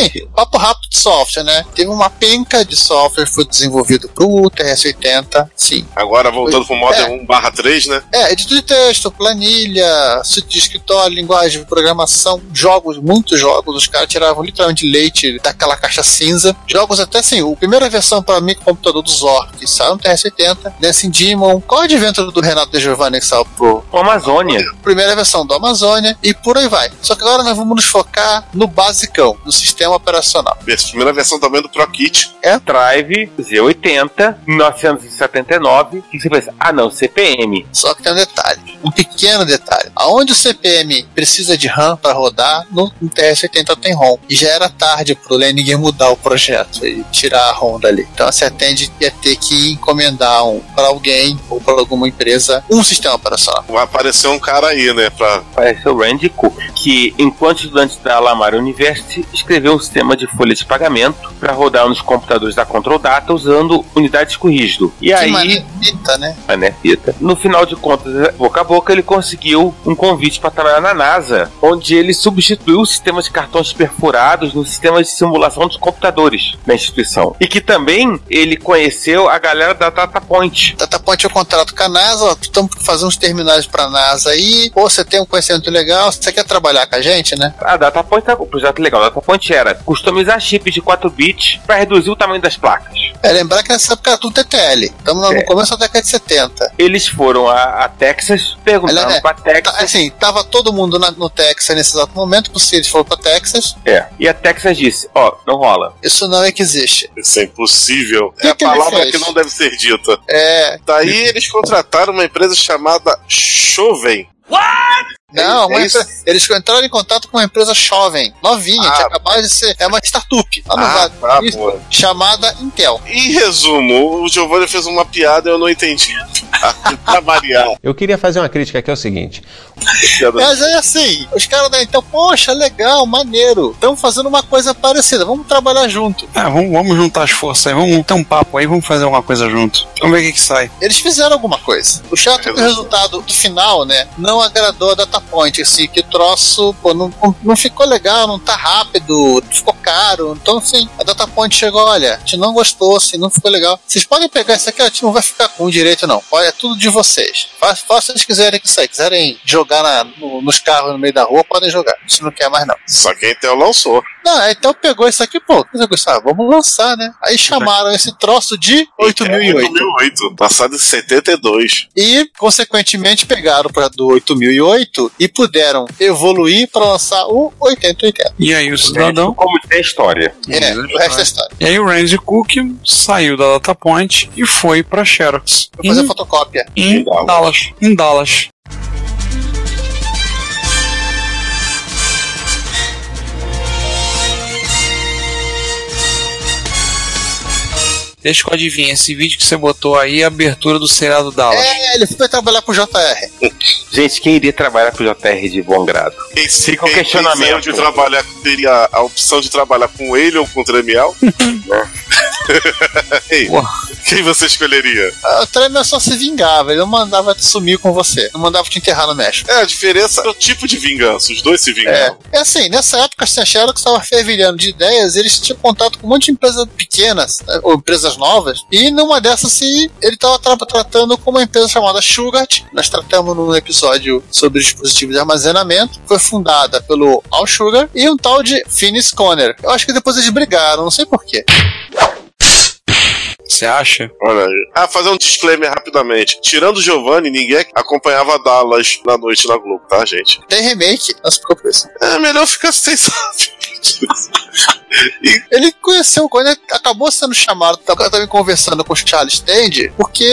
Assim, papo rápido de software, né? Teve uma penca de software que foi desenvolvido pro TRS-80, sim. Agora voltando pro Modern É. 1 barra 3, né? É, editor de texto, planilha, sítio de escritório, linguagem de programação, jogos, muitos jogos, os caras tiravam literalmente leite daquela caixa cinza. Jogos até assim, a primeira versão para microcomputador do Zork, que saiu no TRS-80, Dancing Demon, qual é o advento do Renato De Giovanni que saiu pro O Amazônia. primeira versão do Amazônia e por aí vai. Só que agora nós vamos nos focar no basicão, no sistema operacional. Essa primeira versão também do ProKit. Drive Z80, 1979. que você pensa? Ah, não, CPM. Só que tem um detalhe, um pequeno detalhe. Aonde o CPM precisa de RAM para rodar, no, no TS-80 tem ROM. E já era tarde pro Lenin mudar o projeto e tirar a ROM dali. Então você atende ia ter que encomendar um, para alguém ou para alguma empresa um sistema operacional. Vai aparecer um cara aí, né? Pra... Parece o Randy Cook, que, enquanto estudante da Lamar University, escreveu um sistema de folha de pagamento para rodar nos computadores da Control Data usando unidades com rígido. E Que aí, manita, né? a né, Pita? No final de contas, boca a boca, ele conseguiu um convite para trabalhar na NASA, onde ele substituiu o sistema de cartões perfurados no sistema de simulação dos computadores da instituição. E que também ele conheceu a galera da DataPoint. DataPoint é o contrato com a NASA, estamos fazendo uns terminais para a NASA aí, pô, você tem um conhecimento legal, você quer trabalhar com a gente, né? A DataPoint tá, o projeto legal. A DataPoint era customizar chips de 4 bits para reduzir o tamanho das placas. É, lembrar que nessa época era tudo TTL. Estamos no É. começo da década de 70. Eles foram a, a Texas, perguntaram Aliás, é, pra Texas. Tá, assim, tava todo mundo na- no Texas nesse exato momento, porque eles foram para Texas. É. E a Texas disse: Ó, não rola. Isso não é que existe. Isso é impossível. Que é a que ele palavra que não deve ser dita. É. Daí eles contrataram uma empresa chamada Choven. Não, é isso? empre- eles entraram em contato com uma empresa jovem, novinha, Ah. tinha acabado de ser. É uma startup. no Ah, Vale. tá, chamada Intel. Em resumo, o Giovanni fez uma piada e eu não entendi. pra variar. Eu queria fazer uma crítica aqui, é o seguinte. Mas é assim, os caras da Intel, poxa, legal, maneiro. Estamos fazendo uma coisa parecida, vamos trabalhar junto. Ah, vamos, vamos juntar as forças aí, vamos ter um papo aí, vamos fazer alguma coisa junto. Vamos ver o que, que sai. Eles fizeram alguma coisa. O chato é que o resultado do final, né, não agradou a DataPoint, assim, que o troço, pô, não, não- ficou legal, não tá rápido, ficou caro. Então, assim, a DataPoint chegou, olha, a gente não gostou, assim, não ficou legal. Vocês podem pegar isso aqui, a gente não vai ficar com direito, não. Olha, é tudo de vocês. Faça o que vocês quiserem que sair. Quiserem jogar na- no- nos carros no meio da rua, podem jogar. A gente não quer mais, não. Só que a Intel lançou. Não, então pegou isso aqui, pô, gostava, vamos lançar, né? Aí chamaram esse troço de 8008. 8008. Lançado em 72. E, consequentemente, pegaram para do 8008 e puderam evoluir para lançar o 8080. E aí o cidadão. Como tem a história. É, o resto é história. E aí o Randy Cook saiu da DataPoint e foi pra Xerox. Vou fazer Em, fotocópia. em Dallas. Em Dallas. Deixa eu adivinhe, esse vídeo que você botou aí é a abertura do seriado Dallas. É, ele foi trabalhar pro JR. Gente, quem iria trabalhar com o JR de bom grado? Quem, Fica o quem- questionamento. de trabalhar, teria a opção de trabalhar com ele ou com o Tremiel? Ei, quem você escolheria? O Tremor só se vingava, ele não mandava te sumir com você, não mandava te enterrar no México. É, a diferença é o tipo de vingança. Os dois se É, vingavam. é assim, nessa época a Xerox estava fervilhando de ideias, eles tinham contato com um monte de empresas pequenas, né, ou empresas novas, e numa dessas se ele estava tratando com uma empresa chamada Sugat, nós tratamos num episódio sobre dispositivos de armazenamento, foi fundada pelo Al Sugar e um tal de Finis Conner. Eu acho que depois eles brigaram, não sei porquê. Você acha? Olha aí. Ah, fazer um disclaimer rapidamente. Tirando o Giovanni, ninguém acompanhava Dallas na noite na Globo, tá, gente? Tem remake, se preocupe. É melhor ficar sem saber. Ele conheceu quando ele acabou sendo chamado, tava também conversando com o Charles Tende, porque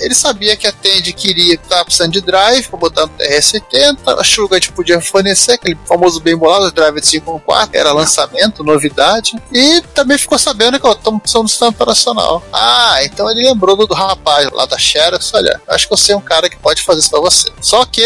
ele sabia que a Tende queria estar precisando de drive para botar no TR-70, a Sugar podia fornecer aquele famoso bem bolado, o drive de 5.4, era lançamento, novidade, e também ficou sabendo que estamos precisando do sistema operacional. Ah, então ele lembrou do, do rapaz lá da Xerox, olha, acho que eu sei um cara que pode fazer isso pra você. Só que,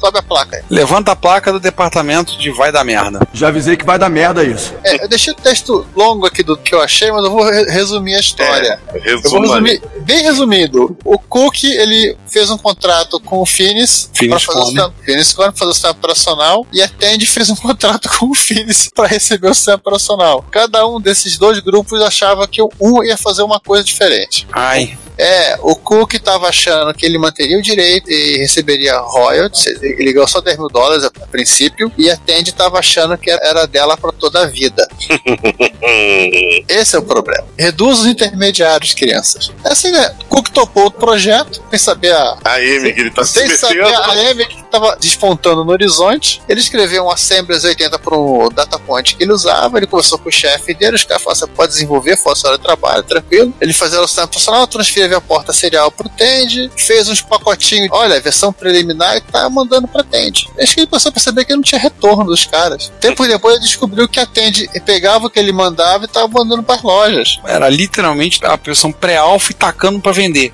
sobe a placa aí. Levanta a placa do departamento de vai dar merda. Já avisei que vai dar merda isso. É, eu deixei o texto longo aqui do que eu achei, mas eu vou re- resumir a história. É, Eu vou resumir, bem resumido. O Cook, ele fez um contrato com o Finis para fazer, o Finis pra fazer o sistema operacional e a Tend fez um contrato com o Finis para receber o sistema operacional. Cada um desses dois grupos achava que um ia fazer uma coisa diferente. Ai, É, o Cook estava achando que ele manteria o direito e receberia royalties, ele ganhou só 10 mil dólares a, a princípio, e a Tend estava achando que era dela para toda a vida. Esse é o problema. Reduz os intermediários, crianças. É assim, né? Cook topou o projeto, sem saber a. Aí, Miguel, ele tá se Sem saber metendo. a M que estava despontando no horizonte. Ele escreveu um Assemblies 80 para o data point que ele usava. Ele conversou com o chefe dele. Os caras falaram: você pode desenvolver, força hora de trabalho, tranquilo. Ele fazia o sistema profissional, transferia a porta serial pro Tend, fez uns pacotinhos. Olha, versão preliminar e tá mandando pra Tend. Acho que ele começou a perceber que não tinha retorno dos caras. Tempo depois ele descobriu que a Tend pegava o que ele mandava e tava mandando pras lojas. era literalmente a versão pré-alfa e tacando pra vender.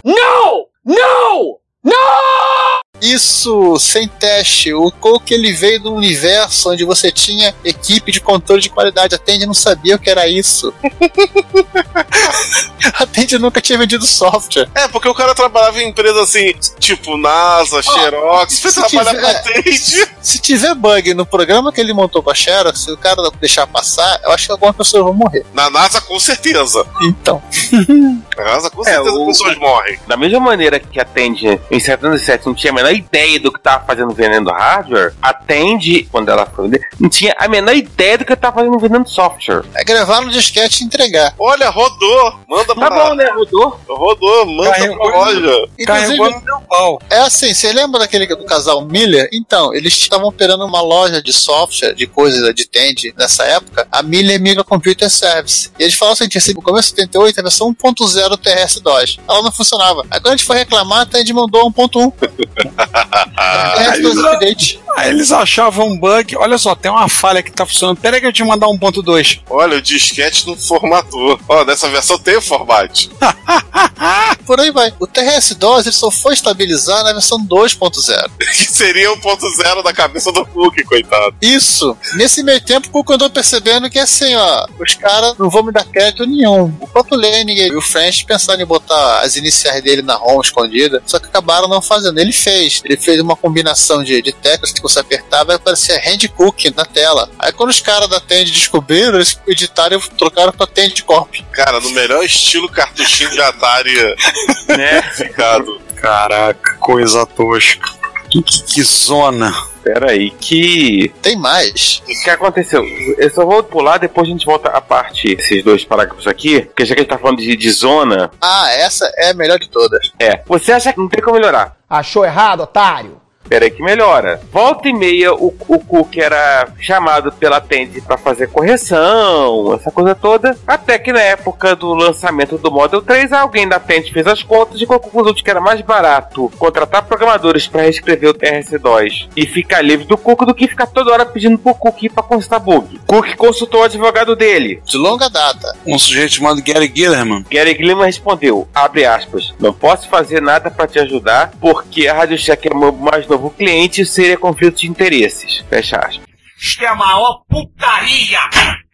Isso, sem teste. O Coke ele veio de um universo onde você tinha equipe de controle de qualidade. A Tende não sabia o que era isso. a Tende nunca tinha vendido software. É, porque o cara trabalhava em empresa assim, tipo NASA, Xerox, se você trabalha tiver-. Se tiver bug no programa que ele montou com a Xerox, se o cara deixar passar, eu acho que algumas pessoas vão morrer. Na NASA, com certeza. Então, Na NASA, com É, certeza, o- pessoas morrem. Da mesma maneira que a Tandy em 77 não tinha a menor ideia do que tava fazendo vendendo hardware, a Tandy, quando ela foi vender, não tinha a menor ideia do que tava fazendo vendendo software. é gravar no disquete e entregar. Olha, rodou. Manda Tá pra. bom, né? Rodou. Rodou, manda Carregou. pra loja. Inclusive, no pau. É assim, você lembra daquele do casal Miller? Então, eles estavam operando uma loja de software, de coisas de Tend nessa época, a Miller Micro Computer Service. E eles falaram assim, no começo de 78, a versão 1.0 TRS-2. Ela não funcionava. Aí quando a gente foi reclamar, a Tend mandou 1.1. TRS-2 update. Aí eles achavam um bug. Olha só, tem uma falha que tá funcionando. Pera aí que eu te mandar 1.2. Olha, o disquete não formatou. Ó, nessa versão tem o formato. Por aí vai. O TRS-2 ele só foi estabilizar na versão 2.0. Que seria o ponto zero da cabeça do Cook, coitado. Isso. Nesse meio tempo, o Cook andou percebendo que assim, ó, os caras não vão me dar crédito nenhum. O próprio Lenin e o French pensaram em botar as iniciais dele na ROM escondida, só que acabaram não fazendo. Ele fez. Ele fez uma combinação de, de teclas que você apertava e aparecia Hand Cook na tela. Aí quando os caras da Tend descobriram, eles editaram e trocaram pra Tend Corp. Cara, no melhor estilo cartuchinho de Atari Né? ficado. Caraca, coisa tosca. Que, que, que zona. Pera aí, que. Tem mais. O que aconteceu? Eu só vou pular, depois a gente volta a parte, esses dois parágrafos aqui, porque já que a gente tá falando de, de zona, Ah, essa é a melhor de todas. é. Você acha que não tem como melhorar? Achou errado, otário? Pera aí que melhora. Volta e meia, o, o Cook era chamado pela Tende pra fazer correção, essa coisa toda. Até que na época do lançamento do Model 3, alguém da Tende fez as contas e de que era mais barato contratar programadores pra reescrever o TRC2 e ficar livre do Cook do que ficar toda hora pedindo pro Cook pra consertar bug. Cook consultou o advogado dele. De longa data. Um sujeito chamado Gary Gillerman. Gary Gilman respondeu, abre aspas, não posso fazer nada pra te ajudar porque a Rádio Shack é meu mais novo cliente e seria conflito de interesses. Fecha aspas. Isto é a maior putaria!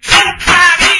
Putaria!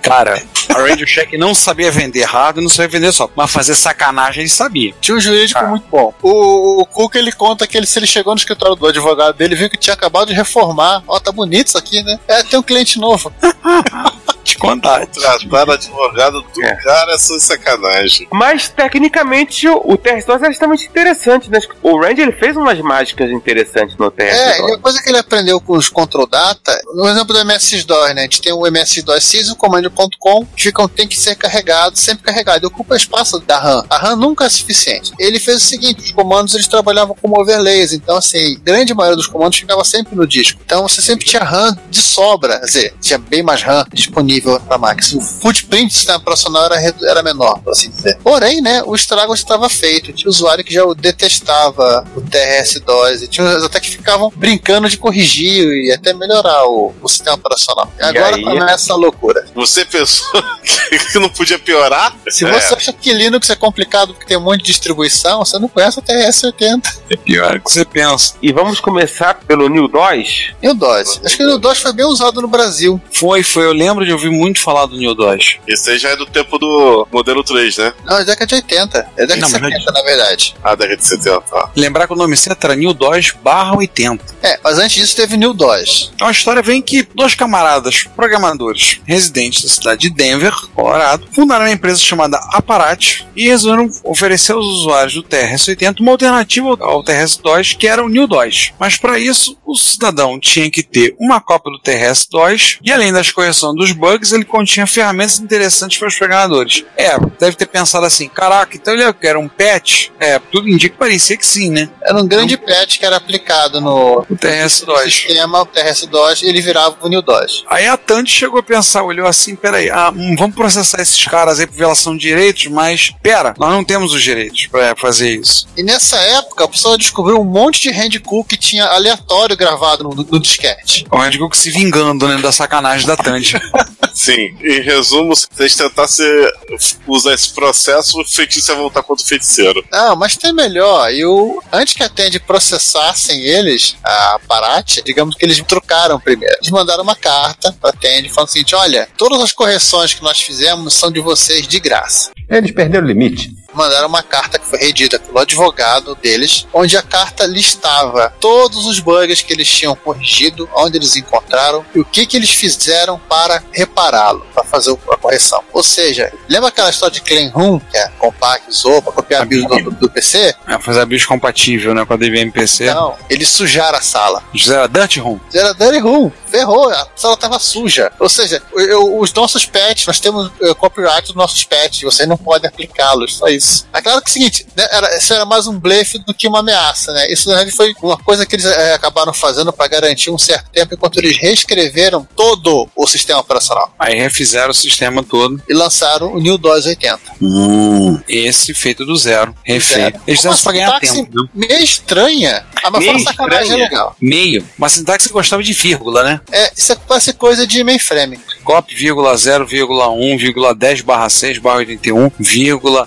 Cara, a Radio Shack não sabia vender hardware, não sabia vender software, mas fazer sacanagem ele sabia. Tinha um jurídico muito bom. O, o Cook ele conta que ele, se ele chegou no escritório do advogado dele, viu que tinha acabado de reformar. Ó, tá bonito isso aqui, né? É, tem um cliente novo. Contar. Tratar advogado do É. cara é só sacanagem. Mas, tecnicamente, o, o TRS-2 é extremamente interessante, né? O Randy, ele fez umas mágicas interessantes no É, e TRS-2. a coisa que ele aprendeu com os Control Data, no exemplo do MS-DOS, né? A gente tem o MS-DOS sys, o comando.com, ficam, tem que ser carregado, sempre carregado. E ocupa espaço da RAM. A RAM nunca é suficiente. Ele fez o seguinte, os comandos eles trabalhavam como overlays, então assim, grande maioria dos comandos ficava sempre no disco. Então você sempre tinha RAM de sobra, quer dizer, tinha bem mais RAM disponível para máquina. O footprint do sistema operacional era, era menor, por assim dizer. Porém, né, o estrago estava feito. Tinha usuário que já o detestava o TRS-DOS, e tinha uns até que ficavam brincando de corrigir e até melhorar o, o sistema operacional. E agora aí? começa a loucura. Você pensou que não podia piorar? Se É. você acha que Linux é complicado porque tem um monte de distribuição, você não conhece o TRS-80 É pior que você pensa. E vamos começar pelo New DOS. e o DOS. Acho que o DOS foi bem usado no Brasil. Foi, foi. Eu lembro de ouvir muito falar do New DOS. Esse aí já é do tempo do modelo 3, né? Não, é década de 80. É década Não, de mas 70, na verdade. Ah, década de 70. ó. Lembrar que o nome certo era New DOS barra 80. É, mas antes disso teve New DOS. Então a história vem que dois camaradas, programadores, residentes da cidade de Denver, Colorado, fundaram uma empresa chamada Aparat e resolveram oferecer aos usuários do TRS-80 uma alternativa ao TRS-DOS, que era o New DOS. Mas para isso, o cidadão tinha que ter uma cópia do TRS-DOS e além das correções dos bugs, ele continha ferramentas interessantes para os programadores. É, deve ter pensado assim, caraca, então ele quer um patch? É, tudo indica que parecia que sim, né? Era um grande patch que era aplicado no O TRS-DOS. sistema, o TRS-DOS, ele virava o New DOS. Aí a Tandy chegou a pensar, olhou assim, peraí, ah, hum, vamos processar esses caras aí por violação de direitos, mas pera, nós não temos os direitos pra fazer isso. E nessa época, o pessoal descobriu um monte de handcook que tinha aleatório gravado no, no disquete. O Randy Cook se vingando, né, da sacanagem da Tandy. Sim, em resumo, se vocês tentassem usar esse processo, o feitiço ia voltar contra o feiticeiro. Não, mas tem melhor. E o, antes que a Tend processassem eles, a Parate, digamos que eles trocaram primeiro. Eles mandaram uma carta pra Tend falando o seguinte: olha, todas as correções que nós fizemos são de vocês de graça. Eles perderam o limite. Mandaram uma carta que foi redita pelo advogado deles, onde a carta listava todos os bugs que eles tinham corrigido, onde eles encontraram e o que, que eles fizeram para repará-lo, para fazer a correção. Ou seja, lembra aquela história de Clean Room, que a Compaq usou para copiar a build do, do PC? É, fazer a bicho compatível, né, com a DVM-PC. Não, eles sujaram a sala. Fizeram a Room. Era Dirty Room, ferrou, a sala estava suja. Ou seja, eu- os nossos patches, nós temos eh, copyright dos nossos patches, vocês não podem aplicá-los, só isso. É claro que é o seguinte, né, era, isso era mais um blefe do que uma ameaça, né? Isso na verdade foi uma coisa que eles eh, acabaram fazendo para garantir um certo tempo, enquanto eles reescreveram todo o sistema operacional Aí refizeram o sistema todo. e lançaram o New DOS 80. Hum, esse feito do zero, refeito. Eles fizeram isso pra ganhar sintaxe tempo, né? meio estranha, ah, mas Meio sacanagem é estranha. legal. Meio. Uma sintaxe que gostava de vírgula, né? É, isso é quase coisa de mainframe. cop, vírgula 0, vírgula 1, vírgula 10 barra 6 barra 81, vírgula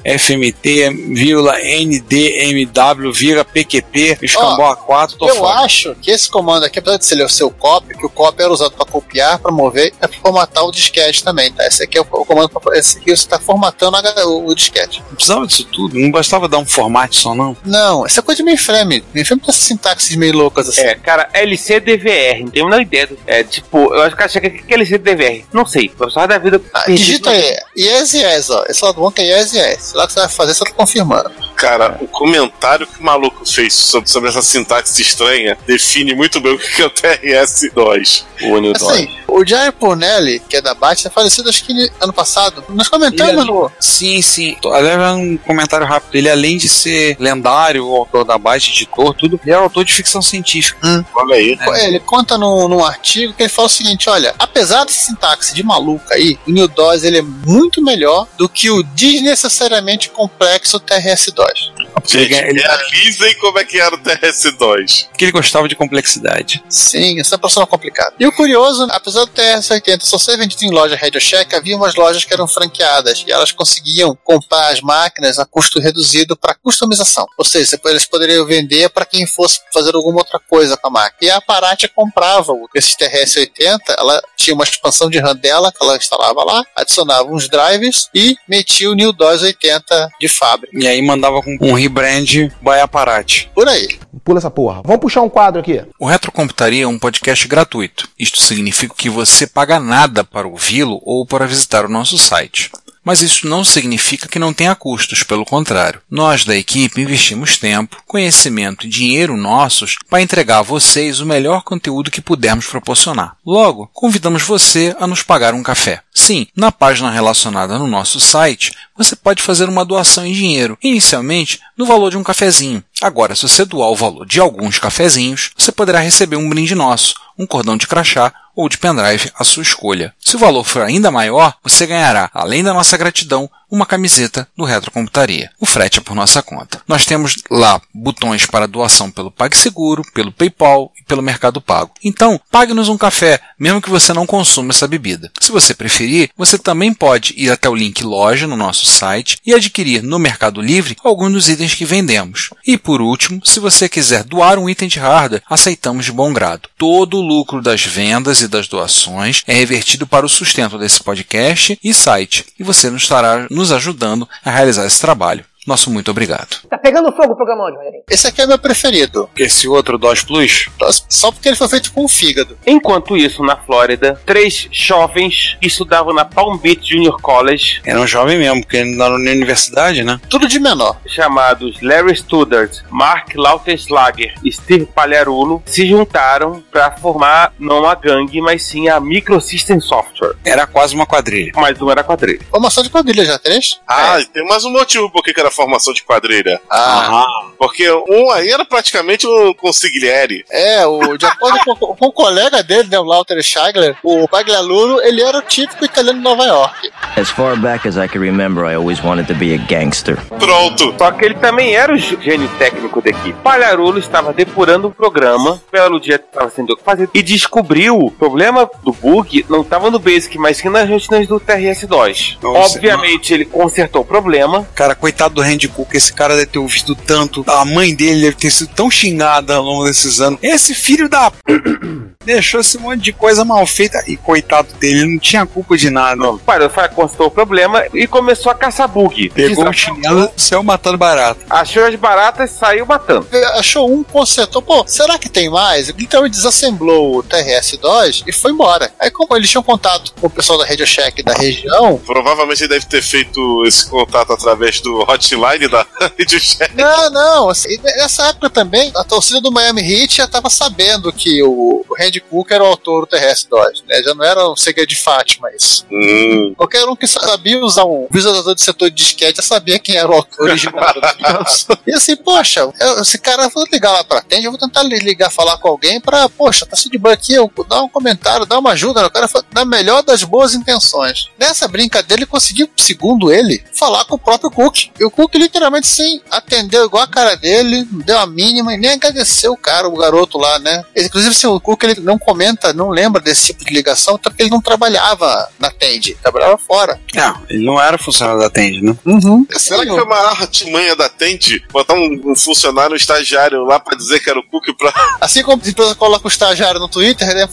FMT, vírgula NDMW, vírgula PQP, escambau A4, tô Eu fora. acho que esse comando aqui, apesar de ser o seu copy, que o copy era usado para copiar, para mover e para formatar o disquete também, tá? Esse aqui é o, o comando para esse aqui você está formatando a- o, o disquete. Não precisava disso tudo, não bastava dar um formato só, não. Não, isso é coisa de mainframe. Mainframe tem essas sintaxes meio loucas assim. É, cara, LCDVR, não tenho a menor ideia. do- É, tipo, eu acho que achei que é LCDVR. Não sei, professor da vida. Ah, digita aí, yes, yes, ó. Esse lado bom que é yes, yes. Lá que você vai fazer, você tá confirmando. Cara, o comentário que o maluco fez sobre, sobre essa sintaxe estranha define muito bem o que é o TRS-2. O Assim, o Jerry Purnelli, que é da Bat, é falecido acho que ano passado. Nós comentamos Ele- no. Sim, sim. Tô- Aliás, um comentário rápido. Ele, além de ser lendário, o autor da Byte, editor, tudo, ele é autor de ficção científica. Olha aí. É, Ele conta num, num artigo que ele fala o seguinte: olha, apesar desse sintaxe de maluco aí, o New DOS ele é muito melhor do que o desnecessariamente complexo TRS-DOS. Gente, ele, realizem como é que era o TRS-2. porque ele gostava de complexidade. Sim, isso é uma profissional complicado. E o curioso, apesar do TRS-80 só ser vendido em loja Radio Shack, havia umas lojas que eram franqueadas e elas conseguiam comprar as máquinas a custo reduzido para customização. Ou seja, eles poderiam vender para quem fosse fazer alguma outra coisa com a máquina. E a Aparat comprava o- esse TRS-80, ela tinha uma expansão de RAM dela que ela instalava lá, adicionava uns drivers e metia o New DOS 80 de fábrica. E aí mandava com um rebrand by. Por aí. Pula essa porra. Vamos puxar um quadro aqui. O Retrocomputaria é um podcast gratuito. Isto significa que você paga nada para ouvi-lo ou para visitar o nosso site. Mas isso não significa que não tenha custos, pelo contrário. Nós da equipe investimos tempo, conhecimento e dinheiro nossos para entregar a vocês o melhor conteúdo que pudermos proporcionar. Logo, convidamos você a nos pagar um café. Sim, na página relacionada no nosso site, você pode fazer uma doação em dinheiro, inicialmente no valor de um cafezinho. Agora, se você doar o valor de alguns cafezinhos, você poderá receber um brinde nosso, um cordão de crachá ou de pendrive à sua escolha. Se o valor for ainda maior, você ganhará, além da nossa gratidão, uma camiseta do Retrocomputaria. O frete é por nossa conta. Nós temos lá botões para doação pelo PagSeguro, pelo PayPal e pelo Mercado Pago. Então, pague-nos um café, mesmo que você não consuma essa bebida. Se você preferir, você também pode ir até o link loja no nosso site e adquirir no Mercado Livre alguns dos itens que vendemos. E por último, se você quiser doar um item de hardware, aceitamos de bom grado. Todo o lucro das vendas e das doações é revertido para o sustento desse podcast e site, e você nos estará nos ajudando a realizar esse trabalho. Nosso muito obrigado. Tá pegando fogo o programa hoje, Rogerinho. Esse aqui é meu preferido. Esse outro DOS Plus, Só porque ele foi feito com o fígado. Enquanto isso, na Flórida, três jovens que estudavam na Palm Beach Junior College, era um jovem mesmo, porque ele na universidade, né? Tudo de menor. chamados Larry Studart, Mark Lautenschlager e Steve Pagliarulo, se juntaram para formar não a gangue, mas sim a Microsystem Software. Era quase uma quadrilha. Mais um era quadrilha. Formação de quadrilha já, três? Ah, e tem mais um motivo por que que formação de quadrilha. Ah, Porque um aí era praticamente um consigliere. é, o, de acordo com, com o colega dele, né, o Lauter Schagler, o Pagliarulo, ele era o típico italiano de Nova York. As far back as I can remember, I always wanted to be a gangster. Pronto. Só que ele também era o gê- gênio técnico da equipe. Palharulo estava depurando um programa, pelo dia que estava sendo o que fazer, e descobriu o problema do bug não estava no Basic, mas sim nas rotinas do TRS-2. Nossa, Obviamente, ele consertou o problema, Cara, coitado do Randy Cook, esse cara deve ter ouvido tanto. A mãe dele deve ter sido tão xingada ao longo desses anos. Esse filho da. p- Deixou esse monte de coisa mal feita. E coitado dele, ele não tinha culpa de nada. Não, parou, constatou o problema e começou a caçar bug. Pegou o chinelo e saiu matando barato. Achou as baratas e saiu matando. Achou um, consertou, pô, será que tem mais? Então ele desassemblou o TRS-2 e foi embora. Aí como eles tinham contato com o pessoal da Radio Shack da região, Provavelmente ele deve ter feito esse contato através do hotline da Shack. Não, não. assim, nessa época também, a torcida do Miami Heat já estava sabendo que o, Randy Cook era o autor do TRS-2, né? Já não era um segredo de Fátima isso. Hum. Qualquer um que sabia usar um visualizador de setor de disquete já sabia quem era o autor original. E assim, poxa, eu- esse cara, vou ligar lá pra tende, eu vou tentar li- ligar, falar com alguém pra, poxa, tá de banco aqui, eu, dá um comentário, dá uma ajuda, né? o cara foi na melhor das boas intenções. Nessa brincadeira, ele conseguiu, segundo ele, falar com o próprio Cook. E o Cook literalmente, sim, atendeu igual a cara dele, não deu a mínima e nem agradeceu o cara, o garoto lá, né? Inclusive, assim, o Cook ele não comenta, não lembra desse tipo de ligação, até porque ele não trabalhava na Tende, trabalhava fora. Não, ele não era funcionário da Tende, né? Uhum. Será que foi uma artimanha da Tente botar um, um funcionário, um estagiário lá pra dizer que era o Cook pra. Assim como as empresas colocam o estagiário no Twitter, né,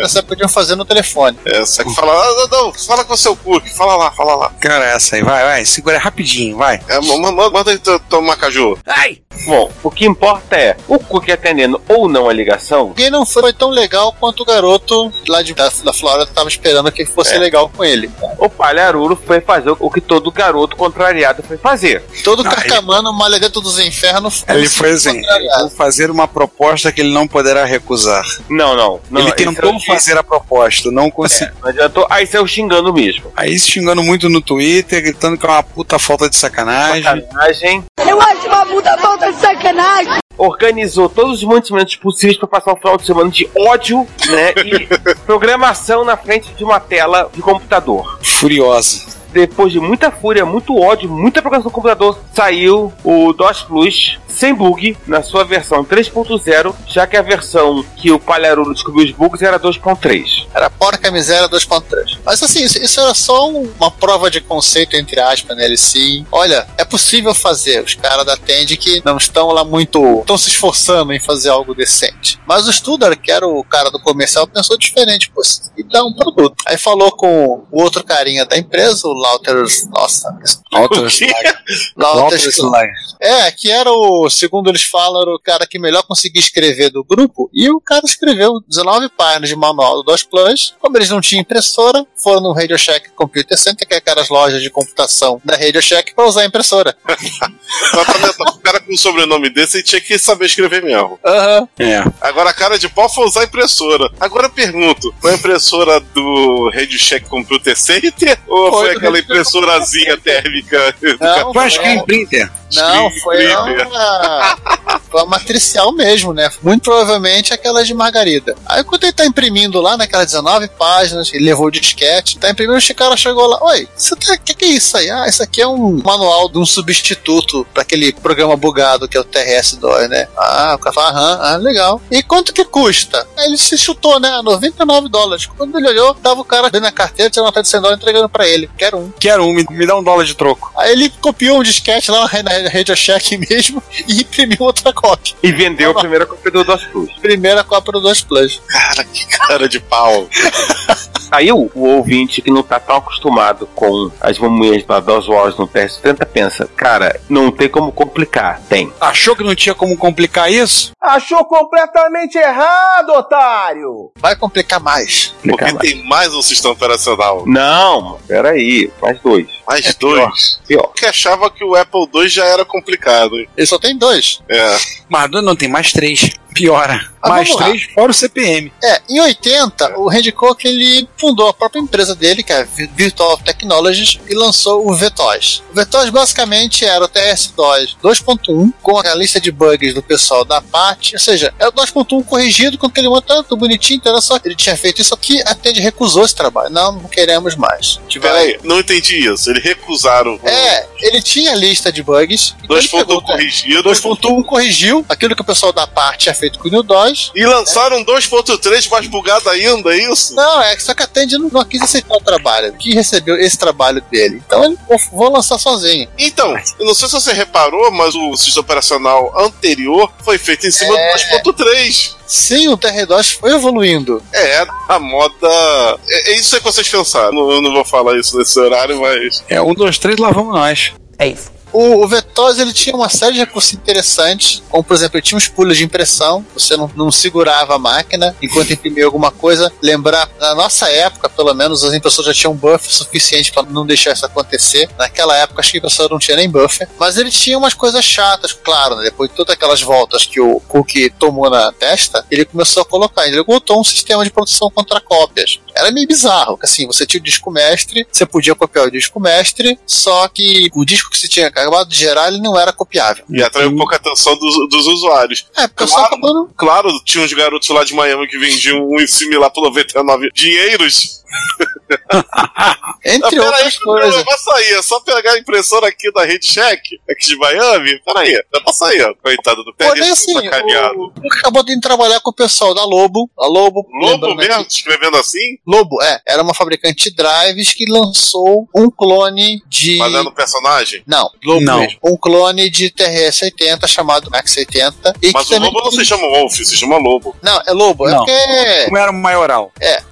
nessa época podiam fazer no telefone. É, só que fala, ah, não, não, fala com o seu Cook, fala lá, fala lá. Cara, essa aí, vai, vai, segura rapidinho, vai. É, ma- manda ele to- tomar caju. Bom, o que importa é o Cook atendendo ou não a ligação. Alguém não foi tão legal quanto o garoto lá de, da, da Flórida estava esperando que fosse É. legal com ele. O palharulo foi fazer o que todo garoto contrariado foi fazer. Todo Não, carcamano malha dentro dos infernos. Ele foi assim: vou fazer uma proposta que ele não poderá recusar. Não, não. não ele tentou é fazer a proposta, não conseguiu. Não adiantou. Aí saiu xingando mesmo. Aí se xingando muito no Twitter, gritando que é uma puta falta de sacanagem. Sacanagem. Eu acho uma puta falta de sacanagem. Organizou todos os mantimentos possíveis para passar um final de semana de ódio, né? E programação na frente de uma tela de computador. Furiosa. Depois de muita fúria, muito ódio, muita programação no computador, saiu o DOS Plus sem bug na sua versão 3.0, já que a versão que o Palharulo descobriu os bugs era 2.3. Era porca miséria 2.3. Mas assim, isso, isso era só um- uma prova de conceito, entre aspas, nele sim. Olha, é possível fazer. Os caras da Tend que não estão lá muito. estão se esforçando em fazer algo decente. Mas o Studar, que era o cara do comercial, pensou diferente, pô, e dá um produto. Aí falou com o outro carinha da empresa, o Lauter. Nossa, Lauter Slager. é, que era o, segundo eles falam, era o cara que melhor conseguia escrever do grupo, e o cara escreveu 19 páginas de manual do DOS Plus. Como eles não tinham impressora, foram no Radio Shack Computer Center, que é aquelas lojas de computação da Radio Shack, para usar a impressora. Mas, vendo? o cara com um sobrenome desse ele tinha que saber escrever mesmo. Aham. É. Agora a cara de pau foi usar a impressora. Agora eu pergunto: foi a impressora do Radio Shack Computer Center ou Foi foi, aquela impressorazinha térmica? Não, Tu acha que é foi- em printer? Não, foi uma, foi uma matricial mesmo, né? Muito provavelmente aquela de Margarida. Aí quando ele tá imprimindo lá naquelas 19 páginas, ele levou o disquete, tá imprimindo, o cara chegou lá, oi, o que, que é isso aí? Ah, isso aqui é um manual de um substituto para aquele programa bugado que é o TRS-2, né? Ah, o cara fala, aham, ah, legal. E quanto que custa? Aí ele se chutou, né? 99 dólares. Quando ele olhou, tava o cara dentro da carteira, tirando uma nota de 100 dólares entregando pra ele. Quero um. Quero um, me, me dá um dólar de troco. Aí ele copiou um disquete lá na na Radio Shack mesmo e imprimiu outra cópia. E vendeu a primeira cópia do DOS Plus. Primeira cópia do 2 Plus. Cara, que cara de pau. Aí o, o ouvinte que não tá tão acostumado com as mamunhas da DOS Wars no TS-70 pensa, cara, não tem como complicar. Tem. Achou que não tinha como complicar isso? Achou completamente errado, otário! Vai complicar mais. Complicar Porque mais. tem mais um sistema operacional. Não, peraí, mais dois. Mais dois. Pior. Que achava que o Apple II já era complicado. Ele só tem dois. É. Mas não tem mais três. Piora. Ah, mais vamos lá. três, fora o CPM. É, em 80, o Randy Cook ele fundou a própria empresa dele, que é a Vi- Virtual Technologies, e lançou o VTOS. O VTOS basicamente era o TS-DOS 2.1 com a lista de bugs do pessoal da parte, ou seja, é o 2.1 corrigido com aquele tanto bonitinho, então era só ele tinha feito isso aqui, a Tende recusou esse trabalho. Não, não queremos mais. Peraí, não entendi isso. Eles recusaram. É, ele tinha a lista de bugs. então ele 2.1 pegou, né? corrigido. 2.1 corrigiu aquilo que o pessoal da parte tinha feito com o New DOS. E lançaram 2.3 mais bugado ainda, é isso? Não, é que só que a Tandy não, não quis aceitar o trabalho. Que recebeu esse trabalho dele. Então ele vou, lançar sozinho. Então, eu não sei se você reparou, mas o sistema operacional anterior foi feito em cima É. do 2.3. Sim, o TR-DOS foi evoluindo. É, a moda. É, é isso aí que vocês pensaram. Não- Eu não vou falar isso nesse horário, mas. É, um, dois, três, lá vamos nós. É isso. O, o ele tinha uma série de recursos interessantes, como por exemplo, ele tinha uns pulos de impressão, você não, não segurava a máquina enquanto imprimia alguma coisa. Lembrar, na nossa época, pelo menos, as impressoras já tinham um buffer suficiente para não deixar isso acontecer. Naquela época, acho que a impressora não tinha nem buffer, mas ele tinha umas coisas chatas, claro, né? depois de todas aquelas voltas que o Cook tomou na testa, ele começou a colocar, ele botou um sistema de proteção contra cópias. Era meio bizarro, que assim, você tinha o disco mestre, você podia copiar o disco mestre, só que o disco que você tinha acabado de gerar, ele não era copiável. E atraiu pouca atenção dos, dos usuários. É, porque só Claro. acabando. Claro, tinha uns garotos lá de Miami que vendiam um similar por 99 dinheiros. Entre Ah, outras não coisas. vai sair, é só pegar a impressora aqui da Rede Check, aqui de Miami. Peraí, dá pra sair, ó. Coitado do Porém, Pérez, assim, sacaneado. o, acabou de trabalhar com o pessoal da Lobo. A Lobo. Lobo mesmo, aqui- escrevendo assim, Lobo, é. Era uma fabricante de drives que lançou um clone de. fazendo personagem. Não, Lobo Não. mesmo. Um clone de TRS-80 chamado Max 80. E Mas que o. Lobo não se chama Wolf, se chama Lobo. Não, é Lobo. É Não. porque. Como era o maioral? É.